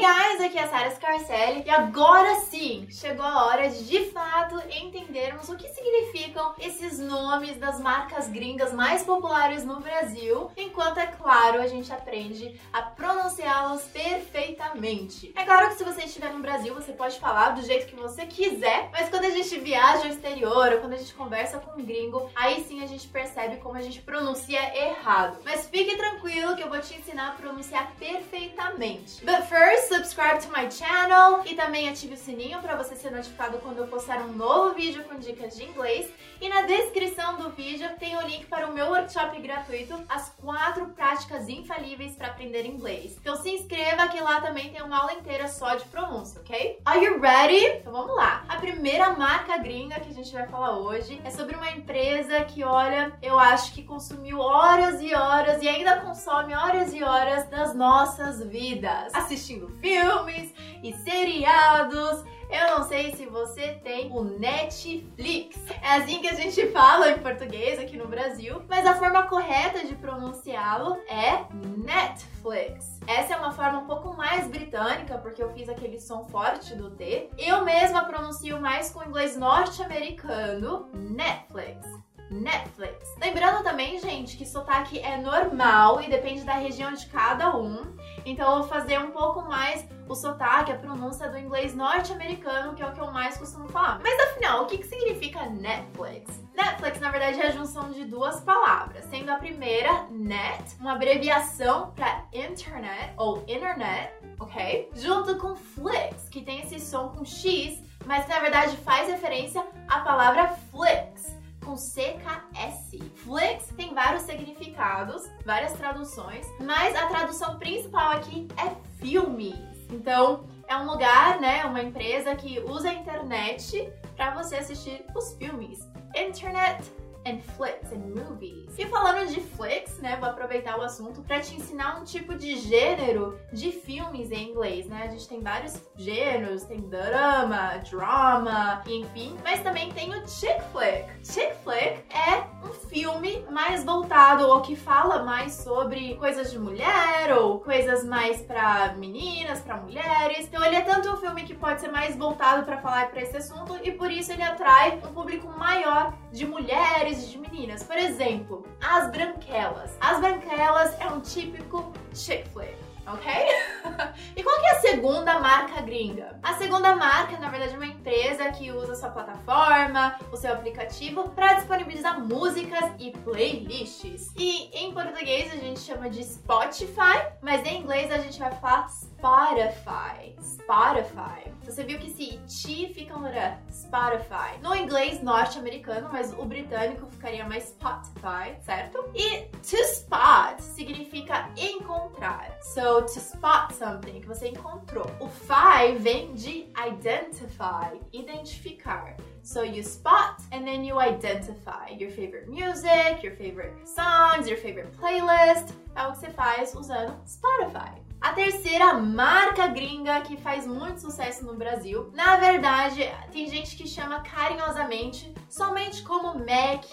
Guys, aqui é a Sarah Scarcelli e agora sim chegou a hora de de fato entendermos o que significam esses nomes das marcas gringas mais populares no Brasil, enquanto é claro a gente aprende a pronunciá-los perfeitamente. É claro que se você estiver no Brasil você pode falar do jeito que você quiser, mas quando a gente viaja ao exterior ou quando a gente conversa com um gringo, aí sim a gente percebe como a gente pronuncia errado. Mas fique tranquilo que eu vou te ensinar a pronunciar perfeitamente. But first, subscribe to my channel e também ative o sininho para você ser notificado quando eu postar um novo vídeo com dicas de inglês. E na descrição do vídeo tem o link para o meu workshop gratuito, as quatro práticas infalíveis para aprender inglês. Então se inscreva que lá também tem uma aula inteira só de pronúncia, ok? Are you ready? Então vamos lá. A primeira marca gringa que a gente vai falar hoje é sobre uma empresa que, olha, eu acho que consumiu horas e horas e ainda consome horas e horas das nossas vidas, assistindo filmes e seriados eu não sei se você tem o Netflix. É assim que a gente fala em português aqui no Brasil, mas a forma correta de pronunciá-lo é Netflix. Essa é uma forma um pouco mais britânica, porque eu fiz aquele som forte do T. Eu mesma pronuncio mais com o inglês norte-americano, Netflix. Netflix. Lembrando também, gente, que sotaque é normal e depende da região de cada um. Então eu vou fazer um pouco mais o sotaque, a pronúncia do inglês norte-americano, que é o que eu mais costumo falar. Mas afinal, o que, que significa Netflix? Netflix, na verdade, é a junção de duas palavras, sendo a primeira net, uma abreviação para internet ou internet, ok? Junto com flix, que tem esse som com X, mas que na verdade faz referência à palavra flix com CKS. Flix tem vários significados, várias traduções, mas a tradução principal aqui é filmes. Então, é um lugar, né, uma empresa que usa a internet para você assistir os filmes. Internet and flicks and movies. E falando de flicks, né, vou aproveitar o assunto para te ensinar um tipo de gênero de filmes em inglês, né? A gente tem vários gêneros, tem drama, drama, enfim, mas também tem o chick flick. Chick flick é um filme mais voltado ou que fala mais sobre coisas de mulher ou coisas mais para meninas, para mulheres. Então ele é tanto um filme que pode ser mais voltado para falar para esse assunto e por isso ele atrai um público maior de mulheres de meninas. Por exemplo, As Branquelas. As Branquelas é um típico chick flick ok? e qual que é a segunda marca gringa? A segunda marca, na verdade, é uma empresa que usa sua plataforma, o seu aplicativo para disponibilizar músicas e playlists. E em português a gente chama de Spotify, mas em inglês a gente vai falar Spotify. Spotify. Você viu que esse ti fica no Spotify. No inglês norte-americano, mas o britânico ficaria mais Spotify, certo? E to spot significa encontrar. So, to spot something, que você encontrou. O fi vem de identify, identificar. So you spot and then you identify your favorite music, your favorite songs, your favorite playlist. É o que você faz usando Spotify. A terceira marca gringa que faz muito sucesso no Brasil. Na verdade, tem gente que chama carinhosamente somente como Mac.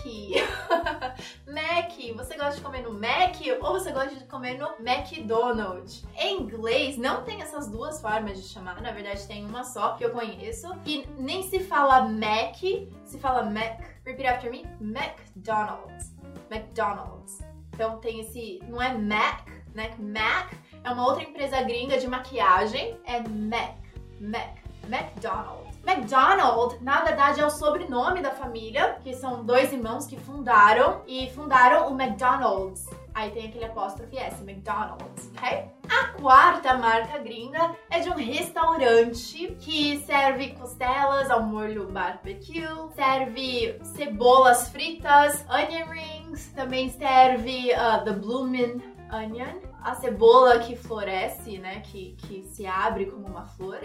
Mac, você gosta de comer no Mac ou você gosta de comer no McDonald's? Em inglês não tem essas duas formas de chamar, na verdade tem uma só que eu conheço e nem se fala Mac, se fala Mac. Repeat after me. McDonald's. McDonald's. Então tem esse, não é Mac, né? Mac é uma outra empresa gringa de maquiagem, é Mac, Mac, McDonald's. McDonald, na verdade, é o sobrenome da família, que são dois irmãos que fundaram e fundaram o McDonald's. Aí tem aquele apóstrofe S, McDonald's, ok? A quarta marca gringa é de um restaurante que serve costelas ao molho barbecue, serve cebolas fritas, onion rings, também serve uh, the bloomin' onion, a cebola que floresce, né? Que, que se abre como uma flor.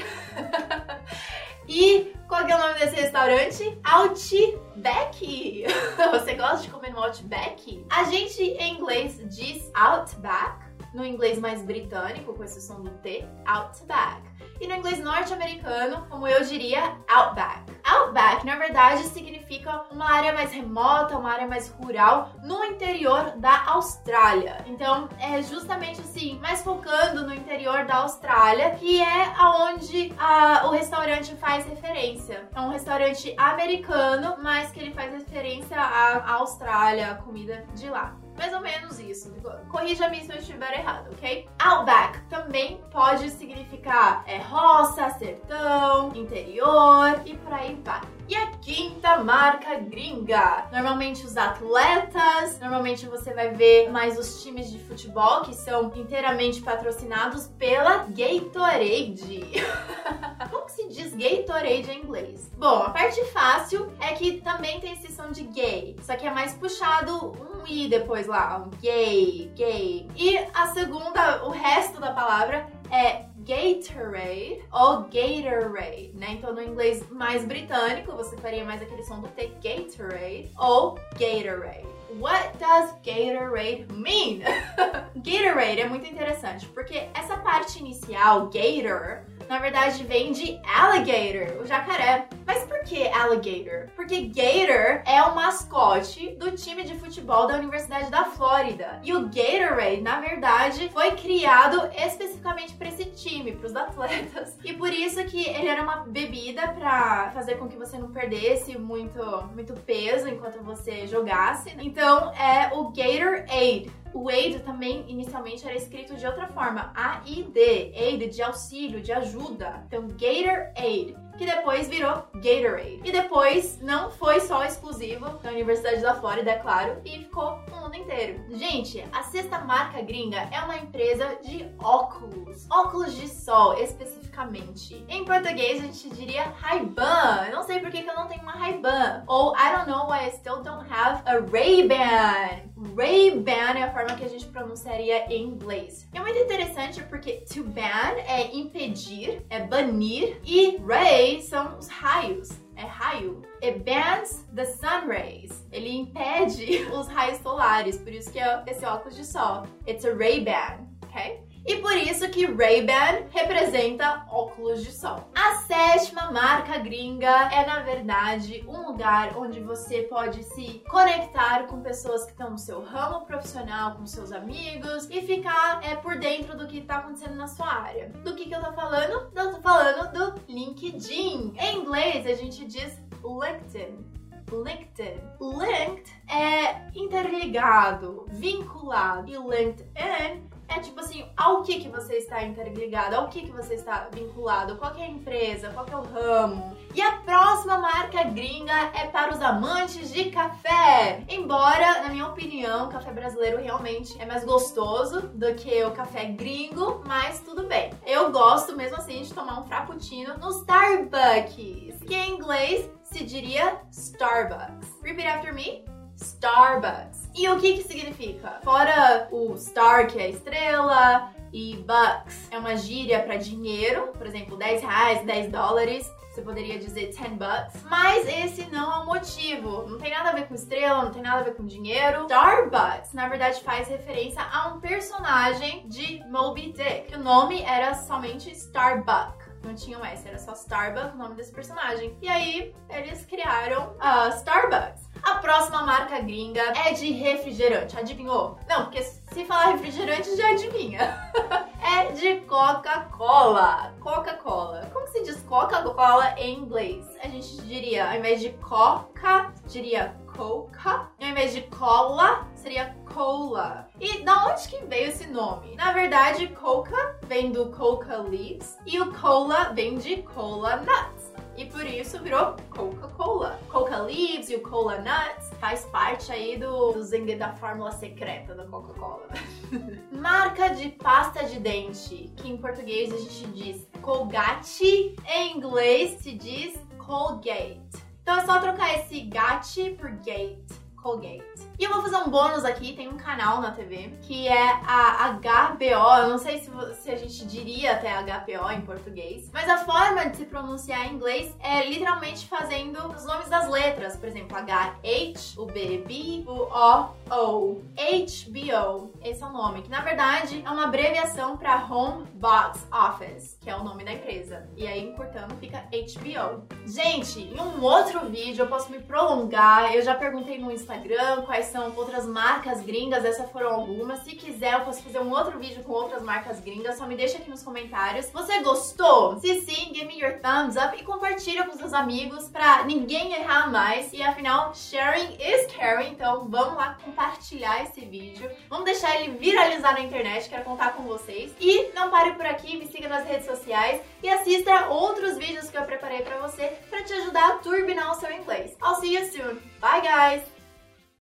e qual é o nome desse restaurante? Outback! Você gosta de comer no Outback? A gente em inglês diz Outback, no inglês mais britânico, com som do T, Outback. E no inglês norte-americano, como eu diria, Outback. Outback na verdade, significa uma área mais remota, uma área mais rural no interior da Austrália. Então, é justamente assim, mais focando no interior da Austrália, que é aonde a, o restaurante faz referência. É um restaurante americano, mas que ele faz referência à Austrália, a comida de lá. Mais ou menos isso. Corrija-me se eu estiver errado, ok? Outback também pode significar é, roça, sertão, interior e por aí vai. E a quinta marca gringa. Normalmente os atletas, normalmente você vai ver mais os times de futebol que são inteiramente patrocinados pela Gatorade. Gatorade em inglês? Bom, a parte fácil é que também tem esse som de gay, só que é mais puxado um i depois lá, um gay, gay. E a segunda, o resto da palavra é Gatorade ou Gatorade, né? Então no inglês mais britânico você faria mais aquele som do T, Gatorade ou Gatorade. What does Gatorade mean? Gatorade é muito interessante porque essa parte inicial, Gator, na verdade vem de alligator, o jacaré. Mas por que alligator? Porque Gator é o mascote do time de futebol da Universidade da Flórida. E o Gatorade, na verdade, foi criado especificamente para esse time, para os atletas. E por isso que ele era uma bebida para fazer com que você não perdesse muito, muito peso enquanto você jogasse. Então é o Gatorade. O aid também inicialmente era escrito de outra forma, A-I-D, aid de auxílio, de ajuda. Então Gator Aid que depois virou Gatorade. E depois não foi só exclusivo da Universidade da Flórida, é claro, e ficou no mundo inteiro. Gente, a sexta marca gringa é uma empresa de óculos. Óculos de sol, especificamente. Em português a gente diria Ray-Ban. Não sei por que eu não tenho uma Ray-Ban. Ou I don't know why I still don't have a Ray-Ban. Ray-Ban é a forma que a gente pronunciaria em inglês. É muito interessante porque to ban é impedir, é banir, e ray são os raios. É raio. It bans the sun rays. Ele impede os raios solares, por isso que é esse óculos de sol. It's a Ray-Ban, ok? E por isso que Ray-Ban representa óculos de sol. A sétima marca gringa é, na verdade, um lugar onde você pode se conectar com pessoas que estão no seu ramo profissional, com seus amigos e ficar é, por dentro do que está acontecendo na sua área. Do que, que eu tô falando? Eu tô falando do LinkedIn. Em inglês, a gente diz LinkedIn. LinkedIn. Linked é interligado, vinculado. E LinkedIn é tipo assim, ao que que você está interligado, ao que que você está vinculado, qual é a empresa, qual é o ramo. E a próxima marca gringa é para os amantes de café. Embora, na minha opinião, o café brasileiro realmente é mais gostoso do que o café gringo, mas tudo bem. Eu gosto mesmo assim de tomar um frappuccino no Starbucks, que em inglês se diria Starbucks. Repeat after me. Starbucks. E o que que significa? Fora o star, que é estrela, e bucks é uma gíria para dinheiro, por exemplo, 10 reais, 10 dólares. Você poderia dizer 10 bucks. Mas esse não é o motivo. Não tem nada a ver com estrela, não tem nada a ver com dinheiro. Starbucks, na verdade, faz referência a um personagem de Moby Dick. O nome era somente Starbuck não tinha um S, era só Starbucks, o nome desse personagem. E aí eles criaram a uh, Starbucks. A próxima marca gringa é de refrigerante. Adivinhou? Não, porque se falar refrigerante já adivinha. é de Coca-Cola. Coca-Cola. Como se diz Coca-Cola em inglês? A gente diria, ao invés de Coca, diria Coca. E ao invés de cola, seria cola. E da onde que veio esse nome? Na verdade, Coca vem do Coca Leaves e o cola vem de Cola Nuts e por isso virou Coca-Cola. Coca Leaves e o Cola Nuts faz parte aí do, do da fórmula secreta da Coca-Cola. Marca de pasta de dente, que em português a gente diz Colgate, em inglês se diz Colgate. Então é só trocar esse gate por gate. Colgate. E eu vou fazer um bônus aqui, tem um canal na TV que é a HBO, eu não sei se, se a gente diria até HBO em português, mas a forma de se pronunciar em inglês é literalmente fazendo os nomes das letras, por exemplo, H-H, o B-B, o O-O, HBO, esse é o nome, que na verdade é uma abreviação para Home Box Office, é o nome da empresa. E aí, encurtando, fica HBO. Gente, em um outro vídeo eu posso me prolongar, eu já perguntei no Instagram quais são outras marcas gringas, essas foram algumas. Se quiser, eu posso fazer um outro vídeo com outras marcas gringas, só me deixa aqui nos comentários. Você gostou? Se sim, give me your thumbs up e compartilha com seus amigos pra ninguém errar mais. E afinal, sharing is caring, então vamos lá compartilhar esse vídeo. Vamos deixar ele viralizar na internet, quero contar com vocês. E não pare por aqui, me siga nas redes sociais e assista outros vídeos que eu preparei pra você pra te ajudar a turbinar o seu inglês. I'll see you soon. Bye, guys!